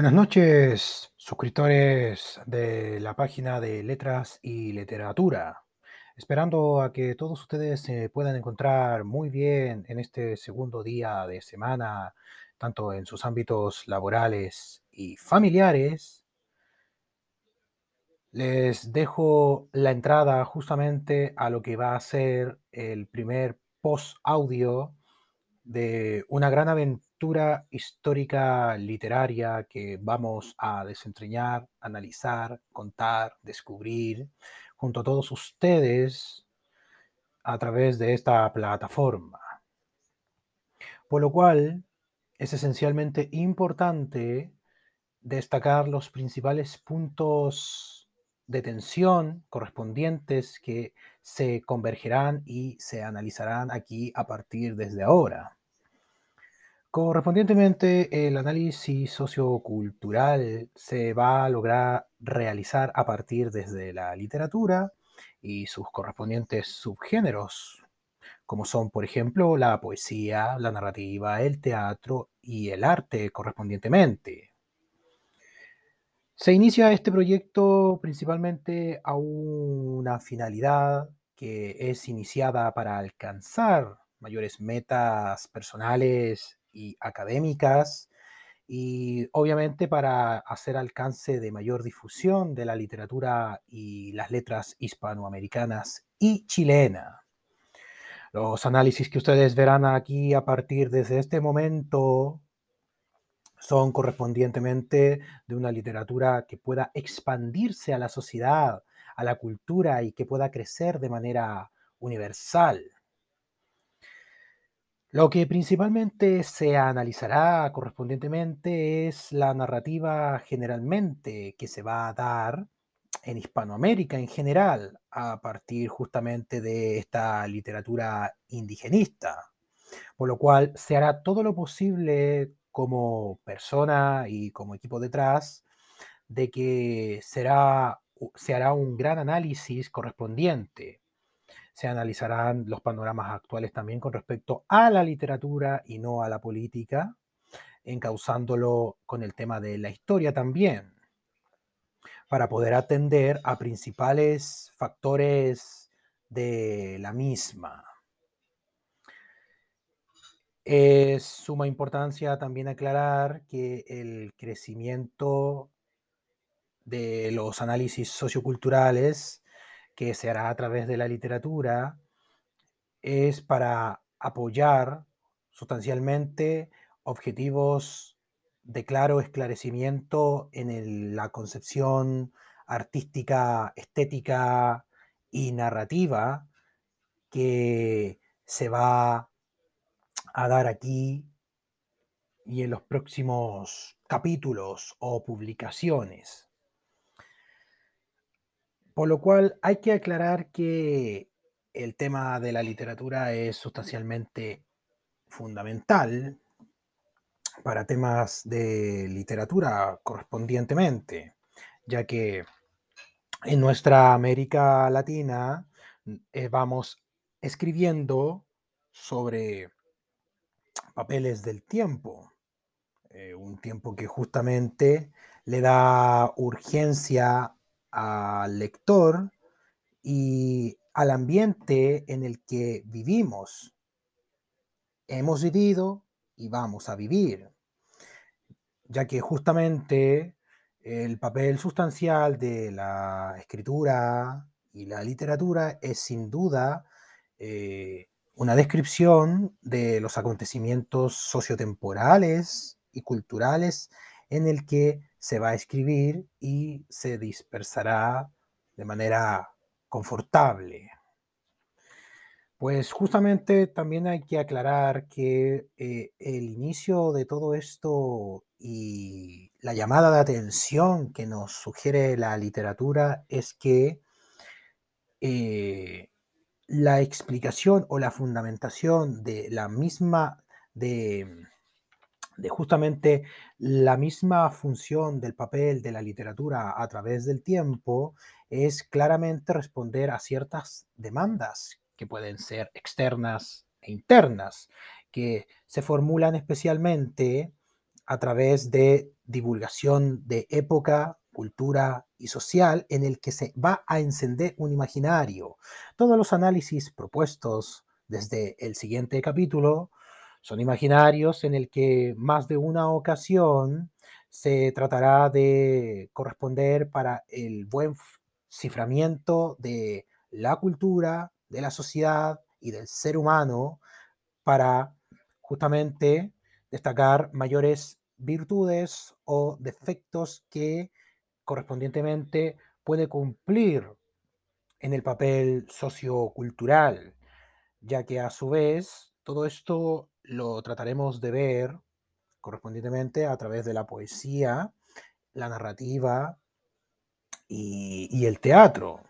Buenas noches, suscriptores de la página de Letras y Literatura. Esperando a que todos ustedes se puedan encontrar muy bien en este segundo día de semana, tanto en sus ámbitos laborales y familiares. Les dejo la entrada justamente a lo que va a ser el primer post audio de una gran aventura histórica literaria que vamos a desentrañar, analizar, contar, descubrir junto a todos ustedes a través de esta plataforma. Por lo cual es esencialmente importante destacar los principales puntos de tensión correspondientes que se convergerán y se analizarán aquí a partir desde ahora. Correspondientemente, el análisis sociocultural se va a lograr realizar a partir desde la literatura y sus correspondientes subgéneros, como son, por ejemplo, la poesía, la narrativa, el teatro y el arte correspondientemente. Se inicia este proyecto principalmente a una finalidad que es iniciada para alcanzar mayores metas personales y académicas y obviamente para hacer alcance de mayor difusión de la literatura y las letras hispanoamericanas y chilena. Los análisis que ustedes verán aquí a partir desde este momento son correspondientemente de una literatura que pueda expandirse a la sociedad, a la cultura y que pueda crecer de manera universal. Lo que principalmente se analizará correspondientemente es la narrativa generalmente que se va a dar en Hispanoamérica en general, a partir justamente de esta literatura indigenista, por lo cual se hará todo lo posible como persona y como equipo detrás de que será, se hará un gran análisis correspondiente se analizarán los panoramas actuales también con respecto a la literatura y no a la política, encauzándolo con el tema de la historia también, para poder atender a principales factores de la misma. Es suma importancia también aclarar que el crecimiento de los análisis socioculturales que se hará a través de la literatura es para apoyar sustancialmente objetivos de claro esclarecimiento en la concepción artística, estética y narrativa que se va a dar aquí y en los próximos capítulos o publicaciones. Por lo cual hay que aclarar que el tema de la literatura es sustancialmente fundamental para temas de literatura correspondientemente, ya que en nuestra América Latina eh, vamos escribiendo sobre papeles del tiempo, eh, un tiempo que justamente le da urgencia al lector y al ambiente en el que vivimos. Hemos vivido y vamos a vivir, ya que justamente el papel sustancial de la escritura y la literatura es sin duda eh, una descripción de los acontecimientos sociotemporales y culturales en el que se va a escribir y se dispersará de manera confortable. Pues justamente también hay que aclarar que eh, el inicio de todo esto y la llamada de atención que nos sugiere la literatura es que eh, la explicación o la fundamentación de la misma, de, de justamente la misma función del papel de la literatura a través del tiempo es claramente responder a ciertas demandas que pueden ser externas e internas, que se formulan especialmente a través de divulgación de época, cultura y social en el que se va a encender un imaginario. Todos los análisis propuestos desde el siguiente capítulo son imaginarios en el que más de una ocasión se tratará de corresponder para el buen ciframiento de la cultura, de la sociedad y del ser humano para justamente destacar mayores virtudes o defectos que correspondientemente puede cumplir en el papel sociocultural, ya que a su vez todo esto lo trataremos de ver correspondientemente a través de la poesía, la narrativa y, el teatro,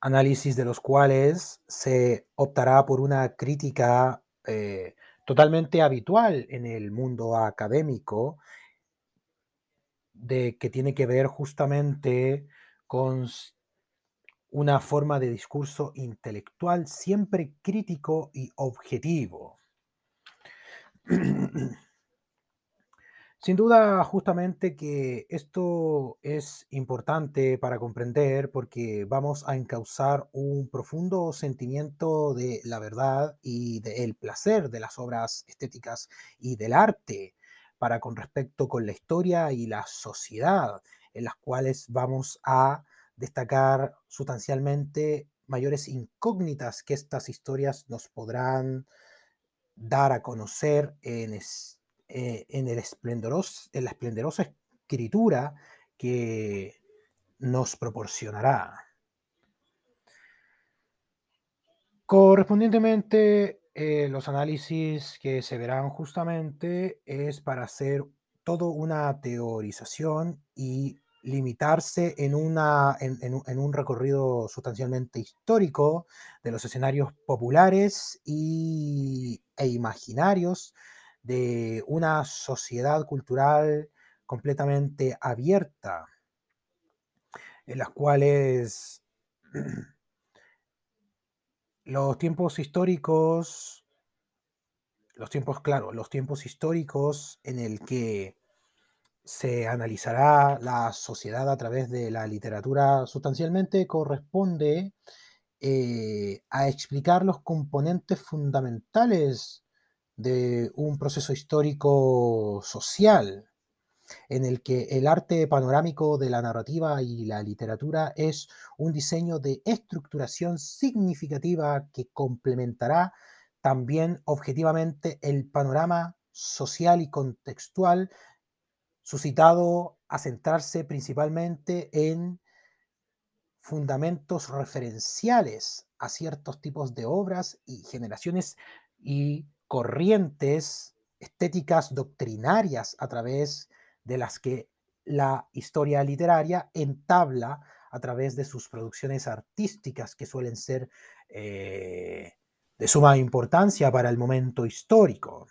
análisis de los cuales se optará por una crítica eh, totalmente habitual en el mundo académico de que tiene que ver justamente con una forma de discurso intelectual siempre crítico y objetivo. Sin duda, justamente que esto es importante para comprender porque vamos a encauzar un profundo sentimiento de la verdad y del placer de las obras estéticas y del arte para con respecto con la historia y la sociedad, en las cuales vamos a destacar sustancialmente mayores incógnitas que estas historias nos podrán dar a conocer en, eh, en, el en la esplendorosa escritura que nos proporcionará. Correspondientemente, eh, los análisis que se verán justamente es para hacer toda una teorización y limitarse en, una, en, un recorrido sustancialmente histórico de los escenarios populares y, e imaginarios de una sociedad cultural completamente abierta, en las cuales los tiempos históricos, los tiempos, claro, los tiempos históricos en el que se analizará la sociedad a través de la literatura sustancialmente corresponde eh, a explicar los componentes fundamentales de un proceso histórico social en el que el arte panorámico de la narrativa y la literatura es un diseño de estructuración significativa que complementará también objetivamente el panorama social y contextual suscitado a centrarse principalmente en fundamentos referenciales a ciertos tipos de obras y generaciones y corrientes estéticas doctrinarias a través de las que la historia literaria entabla a través de sus producciones artísticas que suelen ser eh, de suma importancia para el momento histórico.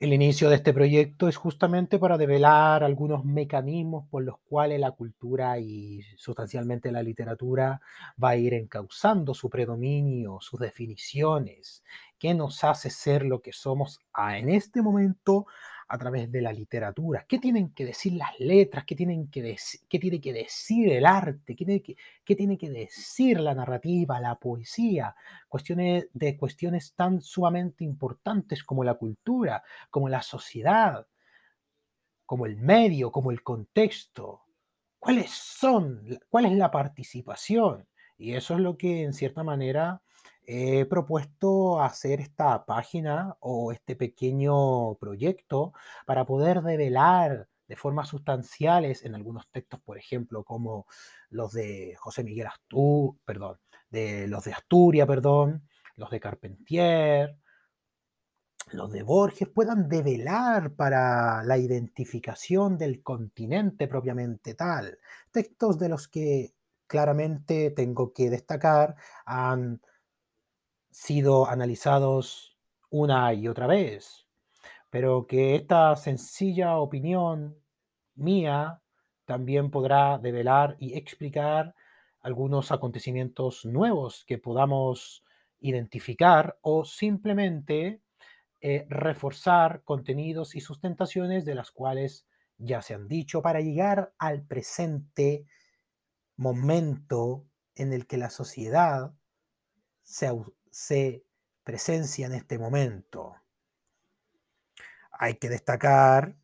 El inicio de este proyecto es justamente para develar algunos mecanismos por los cuales la cultura y sustancialmente la literatura va a ir encauzando su predominio, sus definiciones, qué nos hace ser lo que somos en este momento a través de la literatura. ¿Qué tienen que decir las letras? ¿Qué, tienen que qué tiene que decir el arte? ¿Qué tiene, que, ¿Qué tiene que decir la narrativa, la poesía? Cuestiones de cuestiones tan sumamente importantes como la cultura, como la sociedad, como el medio, como el contexto. ¿Cuáles son? ¿Cuál es la participación? Y eso es lo que en cierta manera he propuesto hacer esta página o este pequeño proyecto para poder develar de formas sustanciales en algunos textos, por ejemplo, como los de José Miguel Astú, perdón, de los de Asturias, perdón, los de Carpentier, los de Borges, puedan develar para la identificación del continente propiamente tal. Textos de los que claramente tengo que destacar han sido analizados una y otra vez, pero que esta sencilla opinión mía también podrá develar y explicar algunos acontecimientos nuevos que podamos identificar o simplemente eh, reforzar contenidos y sustentaciones de las cuales ya se han dicho para llegar al presente momento en el que la sociedad se, se presencia en este momento. Hay que destacar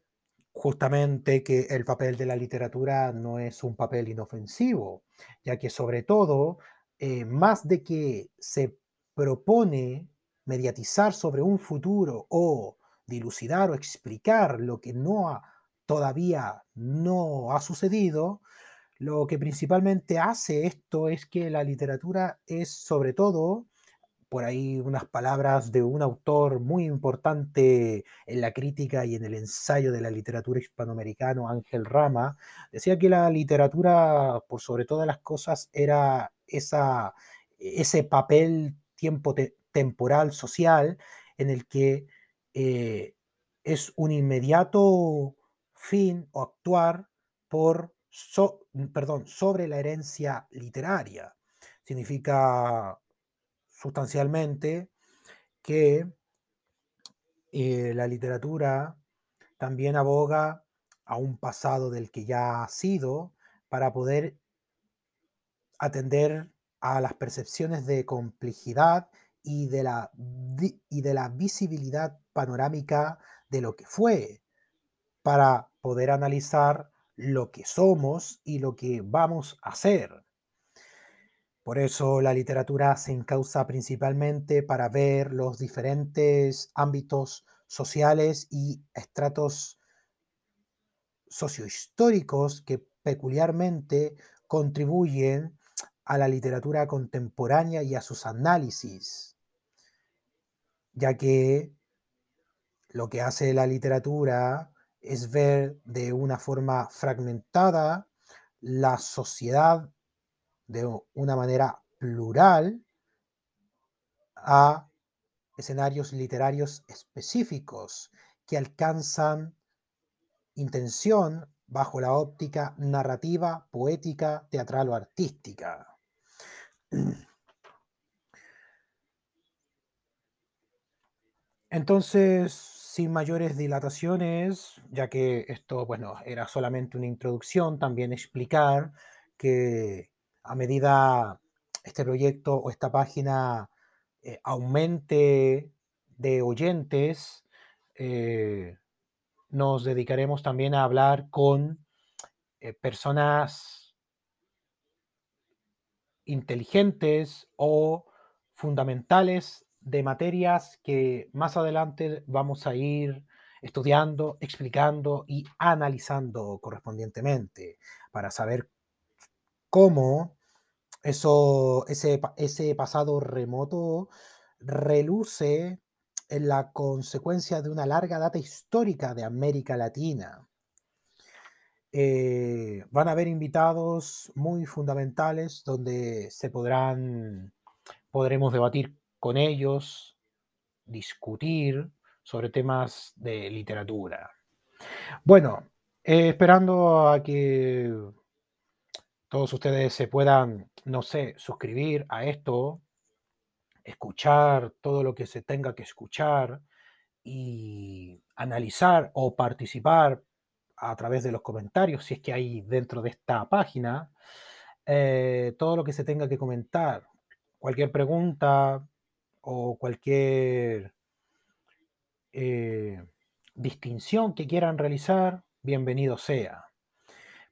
justamente que el papel de la literatura no es un papel inofensivo, ya que sobre todo, eh, más de que se propone mediatizar sobre un futuro o dilucidar o explicar lo que no ha, todavía no ha sucedido, lo que principalmente hace esto es que la literatura es sobre todo por ahí unas palabras de un autor muy importante en la crítica y en el ensayo de la literatura hispanoamericana, Ángel Rama, decía que la literatura, por sobre todas las cosas, era esa, ese papel tiempo temporal social en el que eh, es un inmediato fin o actuar por, perdón, sobre la herencia literaria. Significa sustancialmente que eh, la literatura también aboga a un pasado del que ya ha sido para poder atender a las percepciones de complejidad y de la, y de la visibilidad panorámica de lo que fue, para poder analizar lo que somos y lo que vamos a hacer. Por eso la literatura se encausa principalmente para ver los diferentes ámbitos sociales y estratos sociohistóricos que peculiarmente contribuyen a la literatura contemporánea y a sus análisis, ya que lo que hace la literatura es ver de una forma fragmentada la sociedad de una manera plural a escenarios literarios específicos que alcanzan intención bajo la óptica narrativa, poética, teatral o artística. Entonces, sin mayores dilataciones, ya que esto, bueno, era solamente una introducción, también explicar que a medida este proyecto o esta página eh, aumente de oyentes, eh, nos dedicaremos también a hablar con eh, personas inteligentes o fundamentales de materias que más adelante vamos a ir estudiando, explicando y analizando correspondientemente para saber cómo eso, ese, ese pasado remoto reluce en la consecuencia de una larga data histórica de América Latina. Eh, van a haber invitados muy fundamentales donde se podrán, podremos debatir con ellos, discutir sobre temas de literatura. Bueno, eh, esperando a que todos ustedes se puedan, no sé, suscribir a esto, escuchar todo lo que se tenga que escuchar y analizar o participar a través de los comentarios, si es que hay dentro de esta página, eh, todo lo que se tenga que comentar, cualquier pregunta o cualquier eh, distinción que quieran realizar, bienvenido sea.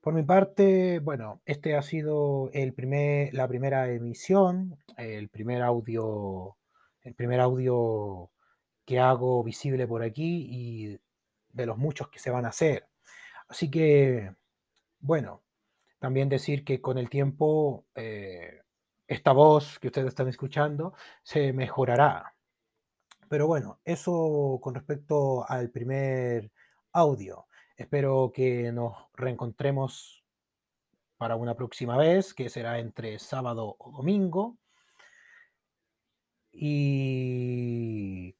Por mi parte, bueno, este ha sido el primer, la primera emisión, el primer audio, el primer audio que hago visible por aquí y de los muchos que se van a hacer. Así que, bueno, también decir que con el tiempo eh, esta voz que ustedes están escuchando se mejorará. Pero bueno, eso con respecto al primer audio. Espero que nos reencontremos para una próxima vez, que será entre sábado o domingo. Y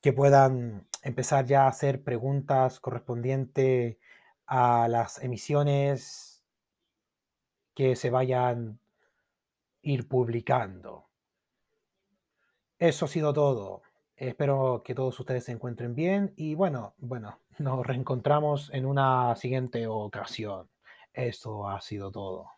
que puedan empezar ya a hacer preguntas correspondientes a las emisiones que se vayan ir publicando. Eso ha sido todo. Espero que todos ustedes se encuentren bien y bueno, bueno, nos reencontramos en una siguiente ocasión. Eso ha sido todo.